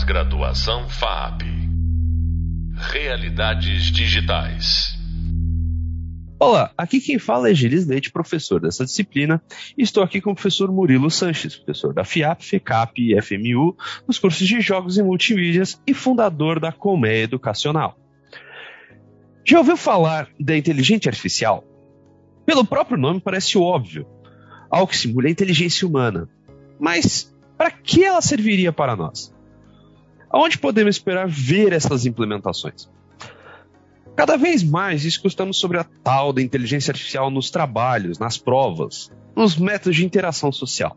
Pós-graduação FAP. Realidades digitais. Olá, aqui quem fala é Gilles Leite, professor dessa disciplina, e estou aqui com o professor Murilo Sanches, professor da FIAP, FECAP e FMU, nos cursos de Jogos e Multimídias e fundador da Colmeia Educacional. Já ouviu falar da inteligência artificial? Pelo próprio nome parece óbvio, algo que simula a inteligência humana. Mas para que ela serviria para nós? Aonde podemos esperar ver essas implementações? Cada vez mais escutamos sobre a tal da inteligência artificial nos trabalhos, nas provas, nos métodos de interação social.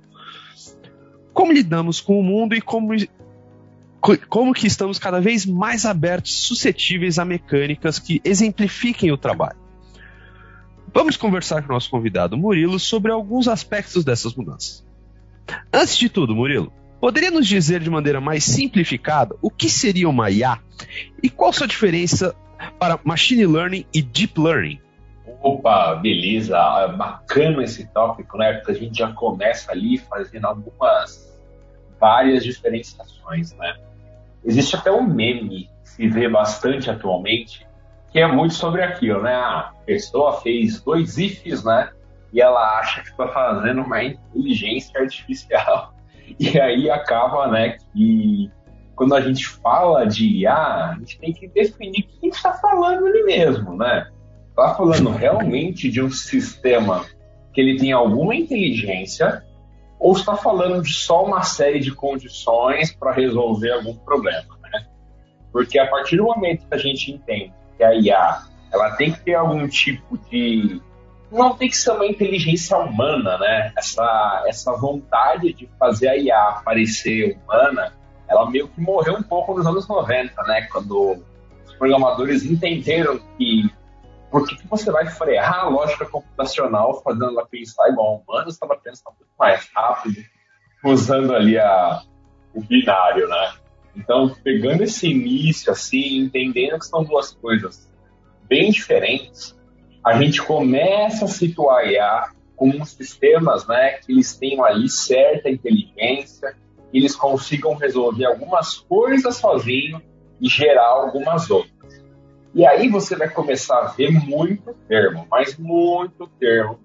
Como lidamos com o mundo e como, como que estamos cada vez mais abertos, suscetíveis a mecânicas que exemplifiquem o trabalho. Vamos conversar com o nosso convidado Murilo sobre alguns aspectos dessas mudanças. Antes de tudo, Murilo, poderia nos dizer de maneira mais simplificada o que seria uma IA e qual sua diferença para machine learning e deep learning? Opa, beleza, é bacana esse tópico, né? Porque a gente já começa ali fazendo algumas várias diferenciações, né? Existe até um meme que se vê bastante atualmente, que é muito sobre aquilo, né? A pessoa fez dois ifs, né? E ela acha que está fazendo uma inteligência artificial. E aí acaba, né, que quando a gente fala de IA, a gente tem que definir quem está falando ali mesmo, né? Está falando realmente de um sistema que ele tem alguma inteligência ou está falando de só uma série de condições para resolver algum problema, né? Porque a partir do momento que a gente entende que a IA ela tem que ter algum tipo de não tem que ser uma inteligência humana, né? Essa essa vontade de fazer a IA parecer humana ela meio que morreu um pouco nos anos 90, né? Quando os programadores entenderam que por que, que você vai frear a lógica computacional fazendo ela pensar igual a humano, você estava pensando muito mais rápido, usando ali a, o binário, né? Então, pegando esse início, assim, entendendo que são duas coisas bem diferentes, a gente começa a situar IA como sistemas, né, que eles tenham ali certa inteligência, eles consigam resolver algumas coisas sozinho e gerar algumas outras. E aí você vai começar a ver muito termo, mas muito termo.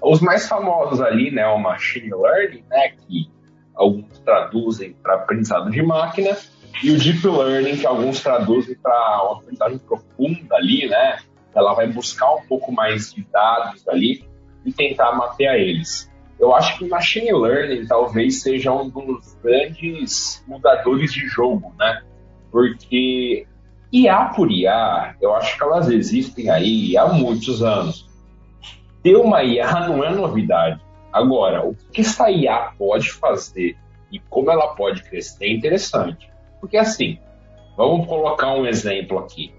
Os mais famosos ali, né, o machine learning, né, que alguns traduzem para aprendizado de máquina, e o deep learning, que alguns traduzem para uma aprendizagem profunda ali, né, ela vai buscar um pouco mais de dados ali e tentar mapear eles eu acho que machine learning talvez seja um dos grandes mudadores de jogo, né? Porque IA por IA, eu acho que elas existem aí há muitos anos. Ter uma IA não é novidade. Agora, o que essa IA pode fazer e como ela pode crescer é interessante. Porque assim, vamos colocar um exemplo aqui.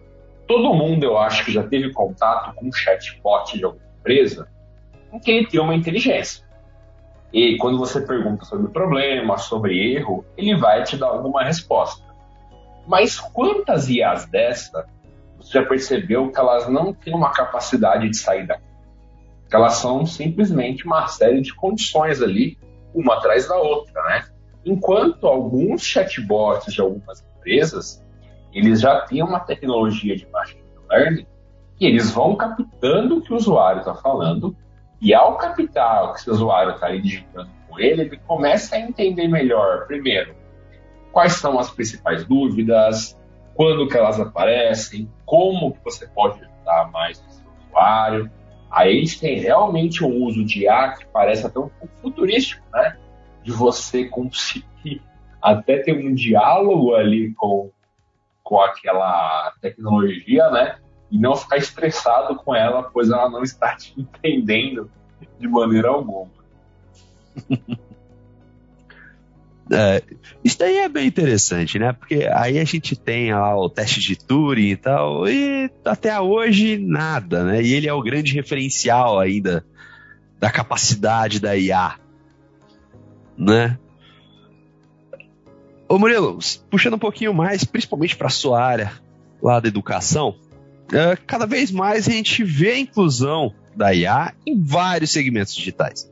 Todo mundo, eu acho que já teve contato com um chatbot de alguma empresa em que ele tem uma inteligência. E quando você pergunta sobre problema, sobre erro, ele vai te dar alguma resposta. Mas quantas IAs dessa você já percebeu que elas não têm uma capacidade de sair daqui? Que elas são simplesmente uma série de condições ali, uma atrás da outra, né? Enquanto alguns chatbots de algumas empresas, eles já têm uma tecnologia de machine learning que eles vão captando o que o usuário está falando e ao captar o que esse usuário está digitando com ele, ele começa a entender melhor, primeiro, quais são as principais dúvidas, quando que elas aparecem, como que você pode ajudar mais o seu usuário. Aí a gente tem realmente um uso de IA que parece até um pouco futurístico, né? De você conseguir até ter um diálogo ali com, com aquela tecnologia, né? e não ficar estressado com ela, pois ela não está te entendendo de maneira alguma. É, isso daí é bem interessante, né? Porque aí a gente tem lá o teste de Turing e tal, e até hoje nada, né? E ele é o grande referencial ainda da capacidade da IA, né? Ô Murilo, puxando um pouquinho mais, principalmente para sua área lá da educação, uh, cada vez mais a gente vê a inclusão da IA em vários segmentos digitais.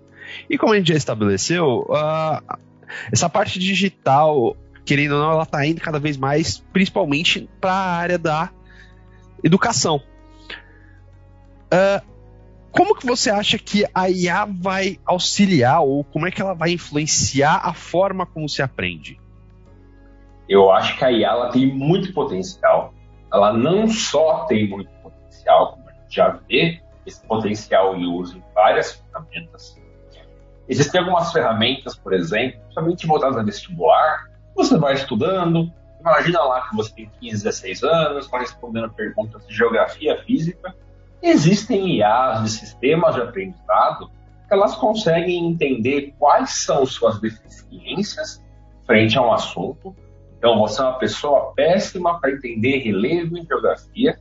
E como a gente já estabeleceu, uh, essa parte digital querendo ou não, ela está indo cada vez mais, principalmente para a área da educação. Uh, como que você acha que a IA vai auxiliar ou como é que ela vai influenciar a forma como se aprende? Eu acho que a IA ela tem muito potencial. Ela não só tem muito potencial, como a gente já vê esse potencial em uso em várias ferramentas. Existem algumas ferramentas, por exemplo, somente voltadas a vestibular. Você vai estudando, imagina lá que você tem 15, 16 anos, vai respondendo perguntas de geografia física, Existem IAs de sistemas de aprendizado que elas conseguem entender quais são suas deficiências frente a um assunto. Então, você é uma pessoa péssima para entender relevo em geografia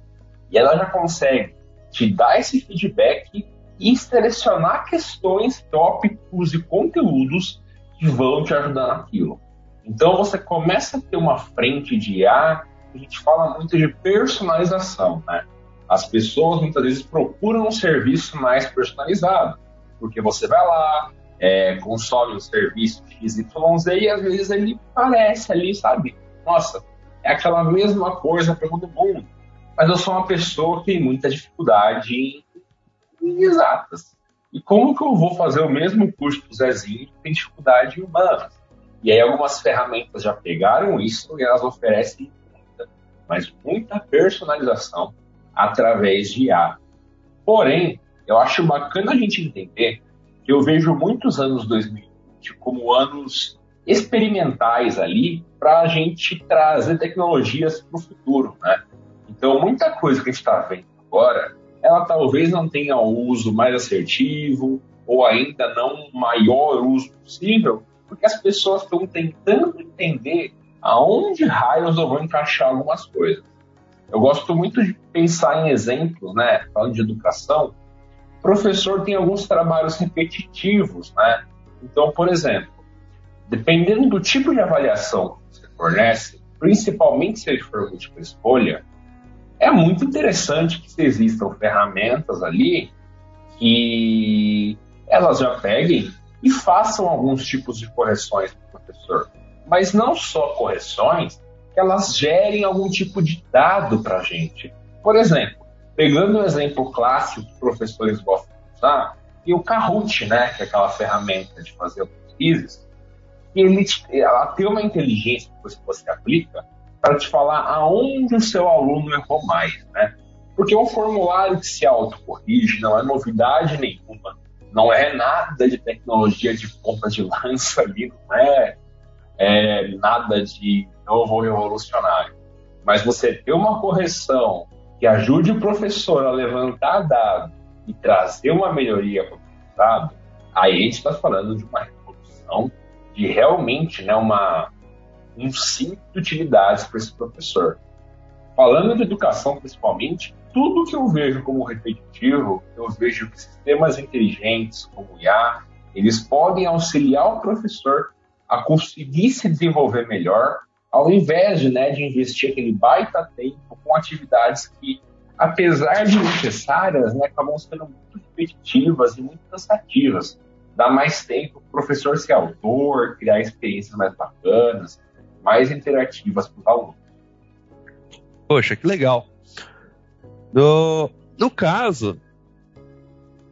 e ela já consegue te dar esse feedback e selecionar questões, tópicos e conteúdos que vão te ajudar naquilo. Então, você começa a ter uma frente de IA, a gente fala muito de personalização, né? As pessoas muitas vezes procuram um serviço mais personalizado, porque você vai lá, é, consome um serviço XYZ e às vezes ele parece ali, sabe? Nossa, é aquela mesma coisa para todo mundo. Mas eu sou uma pessoa que tem muita dificuldade em, em exatas. E como que eu vou fazer o mesmo curso do Zezinho que tem dificuldade em humanas? E aí algumas ferramentas já pegaram isso e elas oferecem muita, mas muita personalização através de IA. Porém, eu acho bacana a gente entender eu vejo muitos anos 2020 como anos experimentais ali para a gente trazer tecnologias para o futuro, né? Então, muita coisa que a gente está vendo agora, ela talvez não tenha o uso mais assertivo ou ainda não maior uso possível, porque as pessoas estão tentando entender aonde raios eu vou encaixar algumas coisas. Eu gosto muito de pensar em exemplos, né? Falando de educação, professor tem alguns trabalhos repetitivos, né? Então, por exemplo, dependendo do tipo de avaliação que você fornece, principalmente se ele for múltipla escolha, é muito interessante que existam ferramentas ali que elas já peguem e façam alguns tipos de correções para o professor. Mas não só correções, que elas gerem algum tipo de dado para a gente. Por exemplo, pegando um exemplo clássico que professores gostam de usar, e o Kahoot, né, que é aquela ferramenta de fazer pesquisas, ele, ela tem uma inteligência que você aplica para te falar aonde o seu aluno errou mais, né? Porque um formulário que se autocorrige não é novidade nenhuma, não é nada de tecnologia de ponta de lança ali, não é, é nada de novo revolucionário. Mas você ter uma correção que ajude o professor a levantar dado e trazer uma melhoria para o resultado, aí a gente está falando de uma revolução, de realmente né, uma, um cinto de utilidades para esse professor. Falando de educação principalmente, tudo que eu vejo como repetitivo, eu vejo que sistemas inteligentes como o IA, eles podem auxiliar o professor a conseguir se desenvolver melhor, ao invés de, né, de investir aquele baita tempo com atividades que, apesar de necessárias, né, acabam sendo muito repetitivas e muito cansativas. Dá mais tempo para o professor ser autor, criar experiências mais bacanas, mais interativas para os alunos. Poxa, que legal. No, no caso,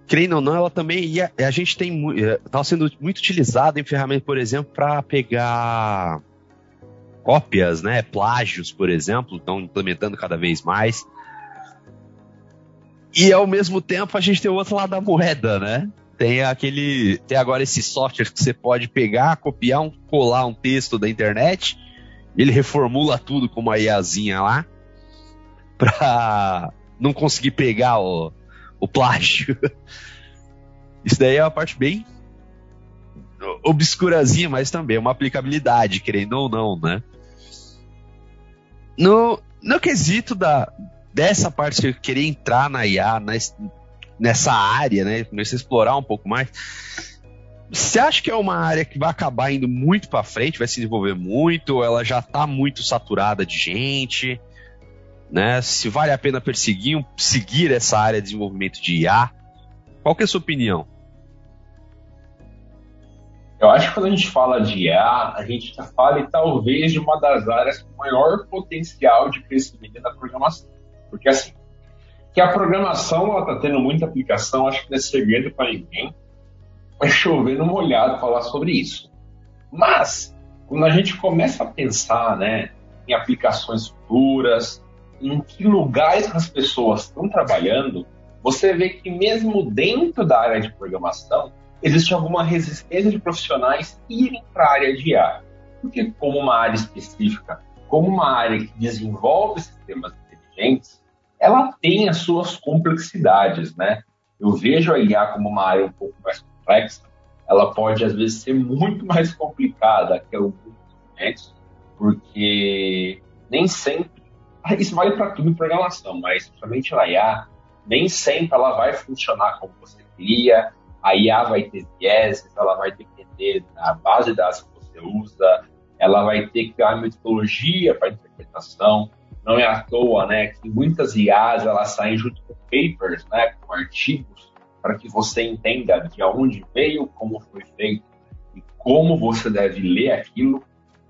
creio ou não, ela também ia, a gente tem está sendo muito utilizada em ferramentas, por exemplo, para pegar cópias, né, plágios, por exemplo, estão implementando cada vez mais. E ao mesmo tempo a gente tem o outro lado da moeda, né? Tem aquele, tem agora esse software que você pode pegar, copiar, um, colar um texto da internet, ele reformula tudo com uma IAzinha lá, para não conseguir pegar o, o plágio. Isso daí é uma parte bem obscurazinha, mas também é uma aplicabilidade, querendo ou não, né? No, no quesito da, dessa parte que eu queria entrar na IA, nessa área, né? Comecei a explorar um pouco mais. Você acha que é uma área que vai acabar indo muito para frente, vai se desenvolver muito, ou ela já está muito saturada de gente? Né? Se vale a pena perseguir, seguir essa área de desenvolvimento de IA? Qual que é a sua opinião? Eu acho que quando a gente fala de IA, a gente já fala talvez de uma das áreas com maior potencial de crescimento da programação. Porque assim, que a programação está tendo muita aplicação, acho que não é segredo para ninguém. Vai chover no molhado falar sobre isso. Mas, quando a gente começa a pensar né, em aplicações futuras, em que lugares as pessoas estão trabalhando, você vê que mesmo dentro da área de programação, existe alguma resistência de profissionais irem para a área de IA. Porque como uma área específica, como uma área que desenvolve sistemas inteligentes, ela tem as suas complexidades, né? Eu vejo a IA como uma área um pouco mais complexa, ela pode às vezes ser muito mais complicada que alguns instrumentos, porque nem sempre, isso vale para tudo em programação, mas principalmente na IA, nem sempre ela vai funcionar como você queria, a IA vai ter vieses, ela vai depender da base de dados que você usa, ela vai ter que ter uma metodologia para interpretação, não é à toa, né, que muitas IAs elas saem junto com papers, né, com artigos, para que você entenda de onde veio, como foi feito e como você deve ler aquilo.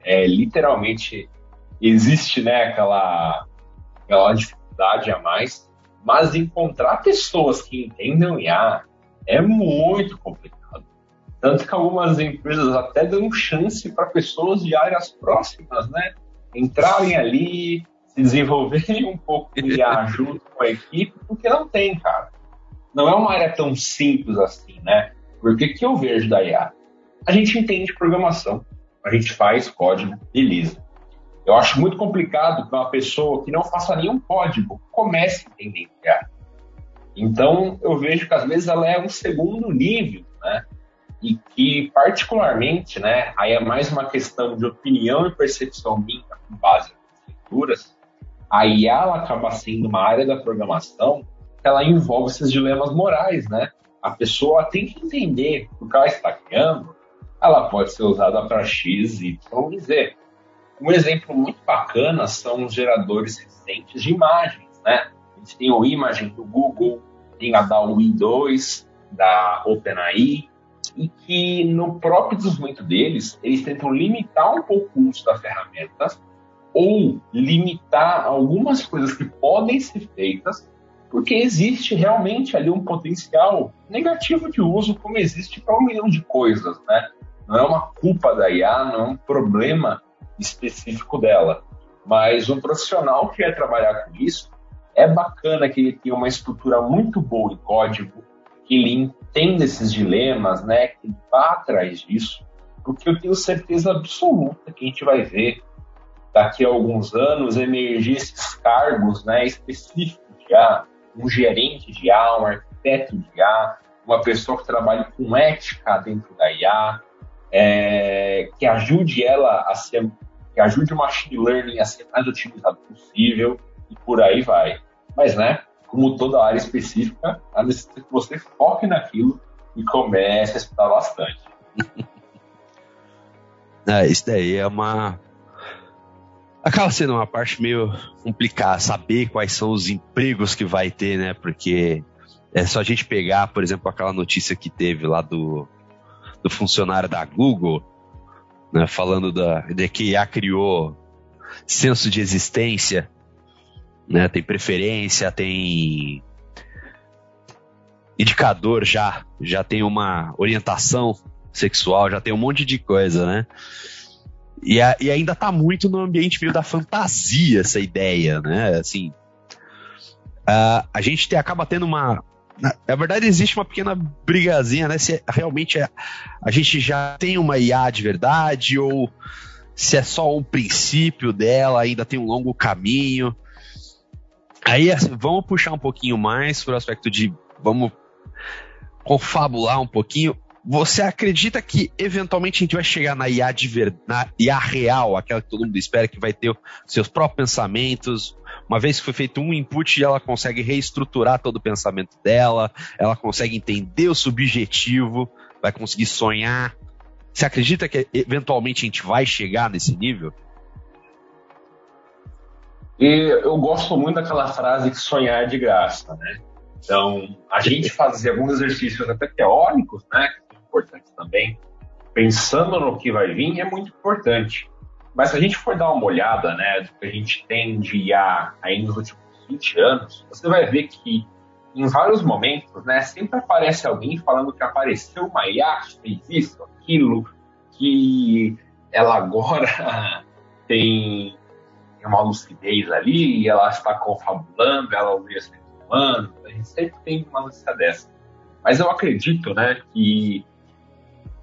É, literalmente existe, né, aquela, aquela dificuldade a mais, mas encontrar pessoas que entendam IA é muito complicado. Tanto que algumas empresas até dão chance para pessoas de áreas próximas, né, entrarem ali, se desenvolverem um pouco de IA junto com a equipe, porque não tem, cara. Não é uma área tão simples assim, né? Porque o que eu vejo da IA? A gente entende programação, a gente faz código, beleza. Eu acho muito complicado que uma pessoa que não faça nenhum código comece a entender IA. Então, eu vejo que às vezes ela é um segundo nível, né? E que, particularmente, né, aí é mais uma questão de opinião e percepção minha com base nas leituras, a IA ela acaba sendo uma área da programação que ela envolve esses dilemas morais, né? A pessoa tem que entender o que ela está criando, ela pode ser usada para X, Y e Z. Um exemplo muito bacana são os geradores recentes de imagens, né? Tem o Imagine do Google, tem a da UI2, da OpenAI, e que no próprio desenvolvimento deles, eles tentam limitar um pouco o uso da ferramenta ou limitar algumas coisas que podem ser feitas, porque existe realmente ali um potencial negativo de uso, como existe para um milhão de coisas, né? Não é uma culpa da IA, não é um problema específico dela. Mas um profissional que quer trabalhar com isso, é bacana que ele tenha uma estrutura muito boa em código, que ele entenda esses dilemas, né? Que ele vá atrás disso, porque eu tenho certeza absoluta que a gente vai ver daqui a alguns anos emergir esses cargos né, específicos de IA, um gerente de IA, um arquiteto de IA, uma pessoa que trabalhe com ética dentro da IA, é, que ajude ela a ser, que ajude o machine learning a ser mais otimizado possível e por aí vai. Mas, né, como toda área específica, a necessidade que você foque naquilo e comece a estudar bastante. É, isso daí é uma acaba sendo uma parte meio complicada saber quais são os empregos que vai ter, né? Porque é só a gente pegar, por exemplo, aquela notícia que teve lá do, do funcionário da Google, né, falando da, de que IA criou senso de existência, né, tem preferência, tem indicador já, já tem uma orientação sexual, já tem um monte de coisa, né? E, a, e ainda tá muito no ambiente meio da fantasia essa ideia, né? Assim, a gente te, acaba tendo uma. Na, na, verdade, existe uma pequena brigazinha, né? Se realmente é, a gente já tem uma IA de verdade ou se é só um princípio dela, ainda tem um longo caminho. Aí assim, vamos puxar um pouquinho mais para o aspecto de vamos confabular um pouquinho. Você acredita que eventualmente a gente vai chegar na IA, de ver, na IA real, aquela que todo mundo espera que vai ter seus próprios pensamentos? Uma vez que foi feito um input, ela consegue reestruturar todo o pensamento dela, ela consegue entender o subjetivo, vai conseguir sonhar. Você acredita que eventualmente a gente vai chegar nesse nível? E eu gosto muito daquela frase que sonhar é de graça, né? Então, a gente fazer alguns exercícios até teóricos, né? importantes também, pensando no que vai vir, é muito importante. Mas se a gente for dar uma olhada, né, do que a gente tem de IA aí nos últimos 20 anos, você vai ver que em vários momentos, né, sempre aparece alguém falando que apareceu uma IA que fez isso, aquilo, que ela agora tem uma lucidez ali e ela está confabulando, ela ouvia seres humanos, a gente sempre tem uma notícia dessa. Mas eu acredito, né, que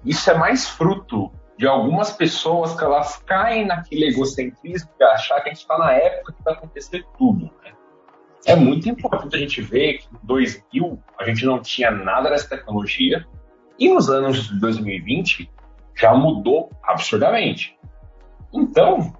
isso é mais fruto de algumas pessoas que elas caem naquele egocentrismo de achar que a gente está na época que vai acontecer tudo. Né? É muito importante a gente ver que em 2000 a gente não tinha nada dessa tecnologia e nos anos de 2020 já mudou absurdamente. Então,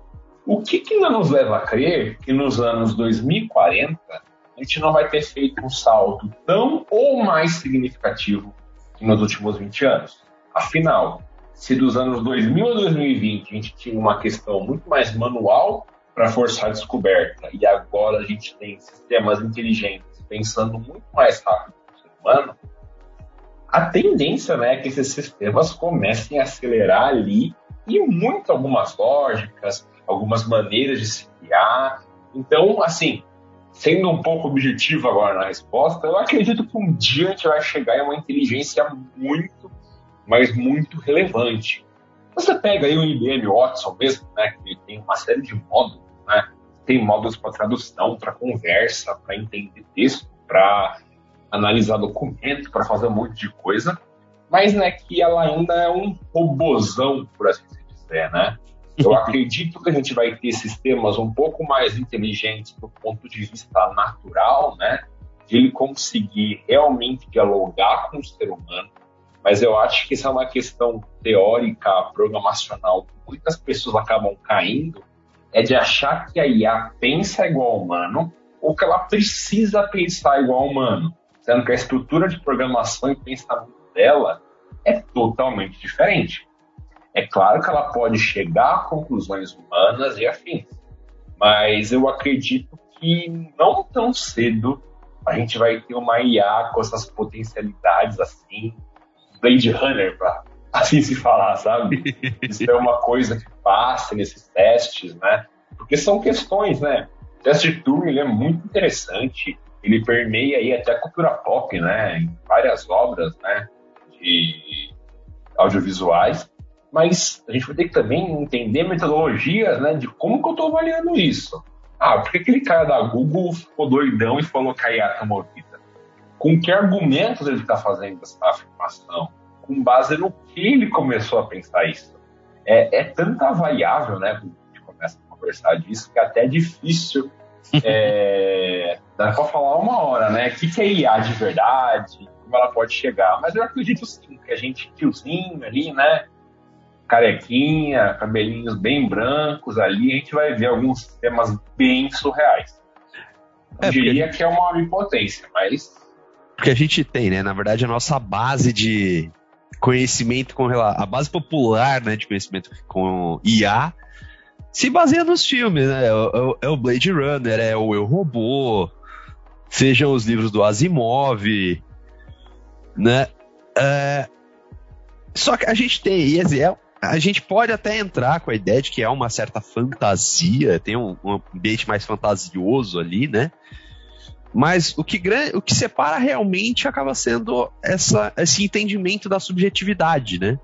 o que, que nos leva a crer que nos anos 2040 a gente não vai ter feito um salto tão ou mais significativo que nos últimos 20 anos? Afinal, se dos anos 2000 a 2020 a gente tinha uma questão muito mais manual para forçar a descoberta e agora a gente tem sistemas inteligentes pensando muito mais rápido que o ser humano, a tendência né, é que esses sistemas comecem a acelerar ali e muito algumas lógicas, algumas maneiras de se criar. Então, assim, sendo um pouco objetivo agora na resposta, eu acredito que um dia a gente vai chegar em uma inteligência muito, mas muito relevante. Você pega aí o IBM Watson mesmo, né, que tem uma série de módulos, né, tem módulos para tradução, para conversa, para entender texto, para analisar documento, para fazer um monte de coisa, mas né, que ela ainda é um robozão, por assim dizer, né? Eu acredito que a gente vai ter sistemas um pouco mais inteligentes do ponto de vista natural, né? De ele conseguir realmente dialogar com o ser humano. Mas eu acho que isso é uma questão teórica, programacional, que muitas pessoas acabam caindo, é de achar que a IA pensa igual ao humano ou que ela precisa pensar igual ao humano sendo que a estrutura de programação e pensamento dela é totalmente diferente. É claro que ela pode chegar a conclusões humanas e afins, mas eu acredito que não tão cedo a gente vai ter uma IA com essas potencialidades assim, Blade Runner, para assim se falar, sabe? Isso é uma coisa que passa nesses testes, né? Porque são questões, né? O teste de Turing é muito interessante ele permeia aí até a cultura pop, né? Em várias obras, né? De audiovisuais. Mas a gente vai ter que também entender metodologias, né? De como que eu estou avaliando isso. Ah, por que aquele cara da Google ficou doidão e falou que a IA tá movida? Com que argumentos ele está fazendo essa afirmação? Com base no que ele começou a pensar isso? É, é tanta variável, né? Quando a gente começa a conversar disso, que é até difícil é, dá pra falar uma hora, né? O que, que é IA de verdade? Como ela pode chegar? Mas eu acredito sim, que a gente, tiozinho ali, né? Carequinha, cabelinhos bem brancos ali, a gente vai ver alguns temas bem surreais. Eu é, diria porque... que é uma onipotência, mas. Porque a gente tem, né? Na verdade, a nossa base de conhecimento com a base popular, né, de conhecimento com IA se baseia nos filmes, né? É, é, é, o Blade Runner, é o Eu Robô, sejam os livros do Asimov, né? É, só que a gente tem Eziel, a gente pode até entrar com a ideia de que é uma certa fantasia, tem um, um ambiente mais fantasioso ali, né? Mas o que, o que separa realmente acaba sendo essa, esse entendimento da subjetividade, né?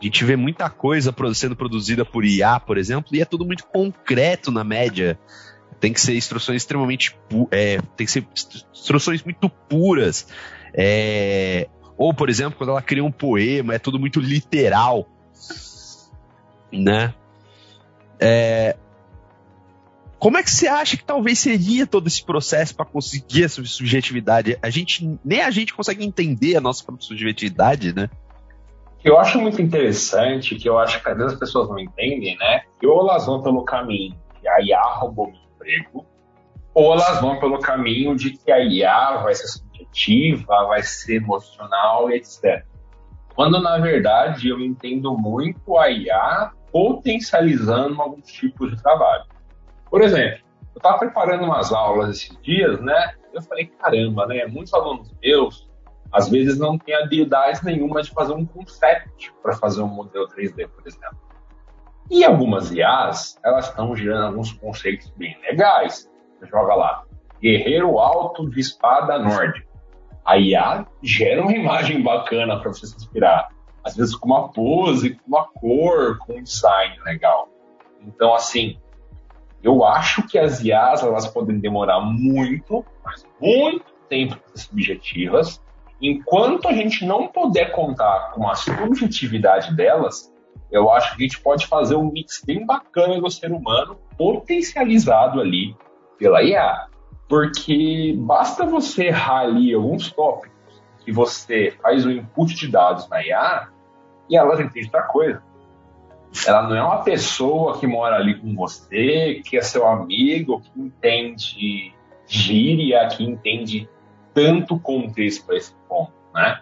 A gente vê muita coisa sendo produzida por IA, por exemplo, e é tudo muito concreto na média. Tem que ser instruções extremamente. É, tem que ser instruções muito puras. É, ou, por exemplo, quando ela cria um poema, é tudo muito literal. Né? É, como é que você acha que talvez seria todo esse processo para conseguir essa subjetividade? A gente nem a gente consegue entender a nossa própria subjetividade, né? eu acho muito interessante, que eu acho que às vezes as pessoas não entendem, né? Que ou elas vão pelo caminho que a IA roubou meu emprego, ou elas vão pelo caminho de que a IA vai ser subjetiva, vai ser emocional etc. Quando, na verdade, eu entendo muito a IA potencializando alguns tipos de trabalho. Por exemplo, eu estava preparando umas aulas esses dias, né? Eu falei, caramba, né? Muitos alunos meus às vezes não tem habilidade nenhuma de fazer um concept para fazer um modelo 3D, por exemplo. E algumas IAs, elas estão gerando alguns conceitos bem legais. Você joga lá, guerreiro alto de espada nórdica. A IA gera uma imagem bacana para você se inspirar. Às vezes com uma pose, com uma cor, com um design legal. Então, assim, eu acho que as IAs elas podem demorar muito, mas muito tempo para ser subjetivas. Enquanto a gente não puder contar com a subjetividade delas, eu acho que a gente pode fazer um mix bem bacana do ser humano potencializado ali pela IA. Porque basta você errar ali alguns tópicos que você faz o input de dados na IA e ela já entende outra coisa. Ela não é uma pessoa que mora ali com você, que é seu amigo, que entende gíria, que entende tanto contexto para esse ponto, né?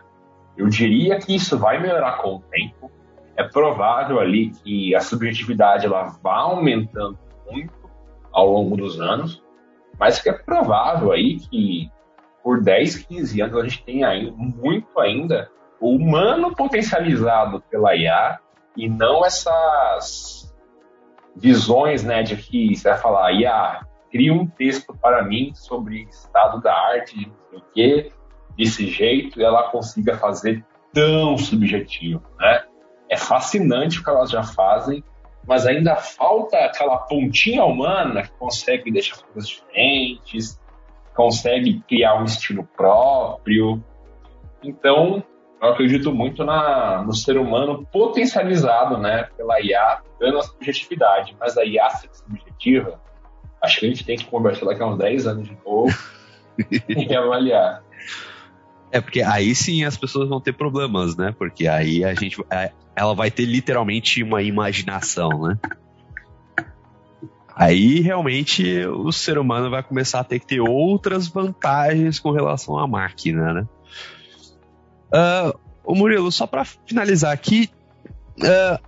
Eu diria que isso vai melhorar com o tempo. É provável ali que a subjetividade ela vá aumentando muito ao longo dos anos, mas que é provável aí que por 10, 15 anos a gente tenha ainda, muito ainda o humano potencializado pela IA e não essas visões, né, de que você vai falar, IA, cria um texto para mim sobre estado da arte, de não sei o quê, desse jeito, e ela consiga fazer tão subjetivo, né? É fascinante o que elas já fazem, mas ainda falta aquela pontinha humana que consegue deixar as coisas diferentes, consegue criar um estilo próprio. Então, eu acredito muito na, no ser humano potencializado né, pela IA, dando a subjetividade, mas a IA ser subjetiva, acho que a gente tem que conversar daqui a uns 10 anos de novo e avaliar. É, porque aí sim as pessoas vão ter problemas, né? Porque aí a gente. Ela vai ter literalmente uma imaginação, né? Aí realmente o ser humano vai começar a ter que ter outras vantagens com relação à máquina, né? Uh, o Murilo, só para finalizar aqui, uh,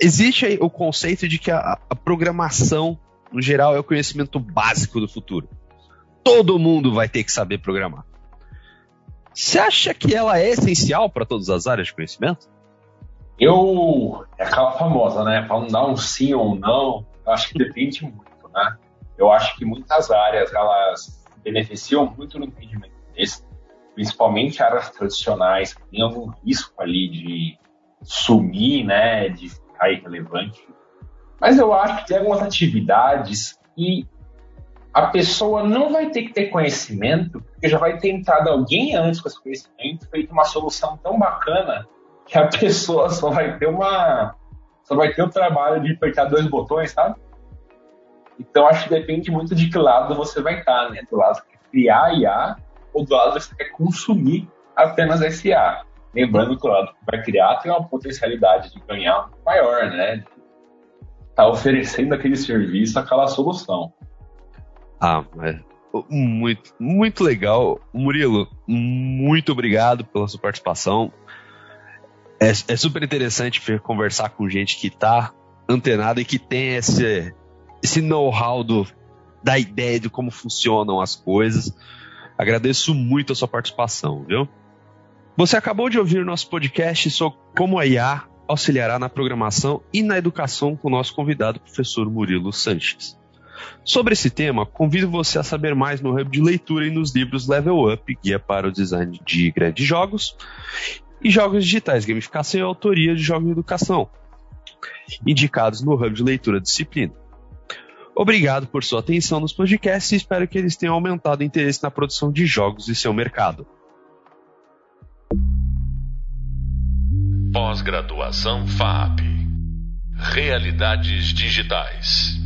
existe o conceito de que a, a programação, no geral, é o conhecimento básico do futuro. Todo mundo vai ter que saber programar. Você acha que ela é essencial para todas as áreas de conhecimento? Eu. É aquela famosa, né? Para não dar um sim ou não, eu acho que depende muito, né? Eu acho que muitas áreas elas beneficiam muito no entendimento desse, principalmente áreas tradicionais que têm algum risco ali de sumir, né? De ficar irrelevante. Mas eu acho que tem algumas atividades que a pessoa não vai ter que ter conhecimento, porque já vai ter entrado alguém antes com esse conhecimento, feito uma solução tão bacana que a pessoa só vai ter uma. só vai ter o trabalho de apertar dois botões, sabe? Então acho que depende muito de que lado você vai estar, né? Do lado que quer criar IA ou do lado que você quer consumir apenas SA. Lembrando que o lado que vai criar tem uma potencialidade de ganhar maior, né? Tá oferecendo aquele serviço, aquela solução. Ah, é muito, muito legal. Murilo, muito obrigado pela sua participação. É, é super interessante conversar com gente que está antenada e que tem esse, esse know-how da ideia de como funcionam as coisas. Agradeço muito a sua participação, viu? Você acabou de ouvir nosso podcast sobre como a IA auxiliará na programação e na educação com o nosso convidado, professor Murilo Sanches. Sobre esse tema, convido você a saber mais no Hub de Leitura e nos livros Level Up, Guia para o Design de Grandes Jogos, e Jogos Digitais, Gamificação e Autoria de Jogos de Educação, indicados no Hub de Leitura Disciplina. Obrigado por sua atenção nos podcasts e espero que eles tenham aumentado o interesse na produção de jogos e seu mercado. Pós-graduação FAP Realidades Digitais